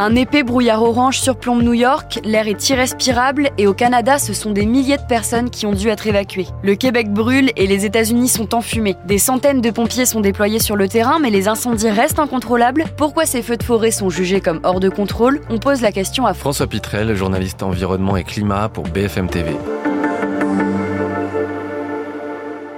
Un épais brouillard orange surplombe New York, l'air est irrespirable et au Canada, ce sont des milliers de personnes qui ont dû être évacuées. Le Québec brûle et les États-Unis sont enfumés. Des centaines de pompiers sont déployés sur le terrain, mais les incendies restent incontrôlables. Pourquoi ces feux de forêt sont jugés comme hors de contrôle? On pose la question à François Pitrel, journaliste environnement et climat pour BFM TV.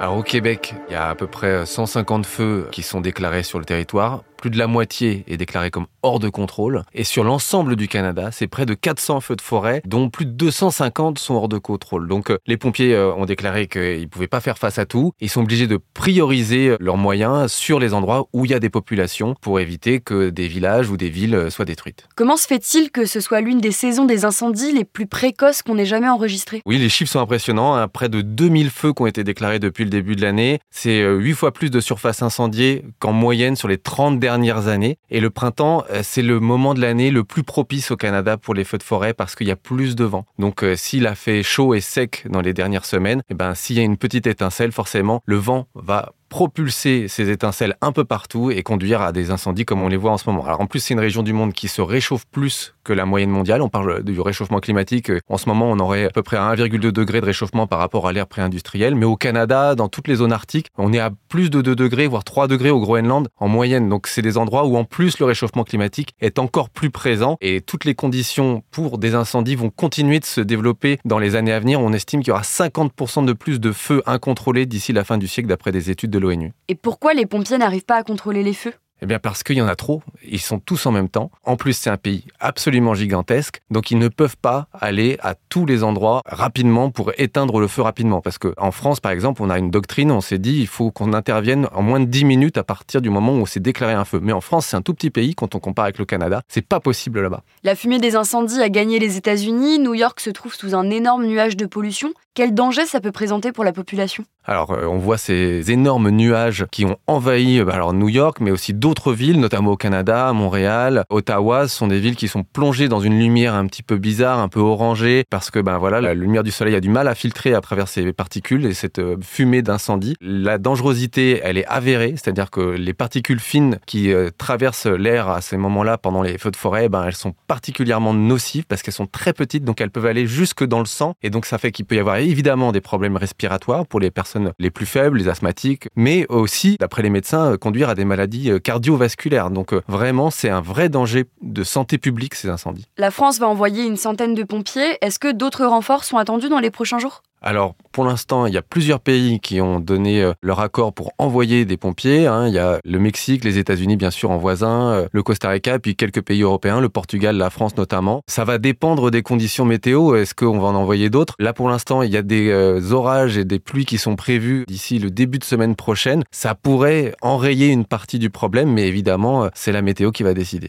Alors au Québec, il y a à peu près 150 feux qui sont déclarés sur le territoire plus de la moitié est déclarée comme hors de contrôle. Et sur l'ensemble du Canada, c'est près de 400 feux de forêt, dont plus de 250 sont hors de contrôle. Donc euh, les pompiers euh, ont déclaré qu'ils ne pouvaient pas faire face à tout. Ils sont obligés de prioriser leurs moyens sur les endroits où il y a des populations pour éviter que des villages ou des villes soient détruites. Comment se fait-il que ce soit l'une des saisons des incendies les plus précoces qu'on ait jamais enregistrées? Oui, les chiffres sont impressionnants. Hein. Près de 2000 feux qui ont été déclarés depuis le début de l'année. C'est 8 euh, fois plus de surface incendiée qu'en moyenne sur les 30 dernières années. Et le printemps, euh, c'est le moment de l'année le plus propice au Canada pour les feux de forêt parce qu'il y a plus de vent. Donc euh, s'il a fait chaud et sec dans les dernières semaines, et eh ben, s'il y a une petite étincelle, forcément, le vent va propulser ces étincelles un peu partout et conduire à des incendies comme on les voit en ce moment. Alors en plus, c'est une région du monde qui se réchauffe plus que la moyenne mondiale. On parle du réchauffement climatique. En ce moment, on aurait à peu près 1,2 degré de réchauffement par rapport à l'ère pré-industrielle. Mais au Canada, dans toutes les zones arctiques, on est à plus de 2 degrés, voire 3 degrés au Groenland en moyenne. Donc c'est des endroits où en plus le réchauffement climatique est encore plus présent et toutes les conditions pour des incendies vont continuer de se développer dans les années à venir. On estime qu'il y aura 50% de plus de feux incontrôlés d'ici la fin du siècle d'après des études de l'ONU. Et pourquoi les pompiers n'arrivent pas à contrôler les feux? Eh bien parce qu'il y en a trop, ils sont tous en même temps. En plus, c'est un pays absolument gigantesque, donc ils ne peuvent pas aller à tous les endroits rapidement pour éteindre le feu rapidement. Parce qu'en France, par exemple, on a une doctrine, on s'est dit il faut qu'on intervienne en moins de 10 minutes à partir du moment où on s'est déclaré un feu. Mais en France, c'est un tout petit pays quand on compare avec le Canada. C'est pas possible là-bas. La fumée des incendies a gagné les États-Unis. New York se trouve sous un énorme nuage de pollution. Quel danger ça peut présenter pour la population? Alors, euh, on voit ces énormes nuages qui ont envahi euh, alors New York, mais aussi d'autres villes, notamment au Canada, Montréal, Ottawa. Ce sont des villes qui sont plongées dans une lumière un petit peu bizarre, un peu orangée, parce que ben voilà, la lumière du soleil a du mal à filtrer à travers ces particules et cette euh, fumée d'incendie. La dangerosité, elle est avérée, c'est-à-dire que les particules fines qui traversent l'air à ces moments-là pendant les feux de forêt, ben elles sont particulièrement nocives parce qu'elles sont très petites, donc elles peuvent aller jusque dans le sang, et donc ça fait qu'il peut y avoir évidemment des problèmes respiratoires pour les personnes les plus faibles, les asthmatiques, mais aussi, d'après les médecins, euh, conduire à des maladies euh, cardiovasculaires. Donc euh, vraiment, c'est un vrai danger de santé publique, ces incendies. La France va envoyer une centaine de pompiers. Est-ce que d'autres renforts sont attendus dans les prochains jours? Alors, pour l'instant, il y a plusieurs pays qui ont donné euh, leur accord pour envoyer des pompiers. Hein. Il y a le Mexique, les États-Unis, bien sûr, en voisin, euh, le Costa Rica, puis quelques pays européens, le Portugal, la France notamment. Ça va dépendre des conditions météo. Est-ce qu'on va en envoyer d'autres? Là, pour l'instant, il y a des euh, orages et des pluies qui sont prévus d'ici le début de semaine prochaine. Ça pourrait enrayer une partie du problème, mais évidemment, c'est la météo qui va décider.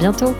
Bientôt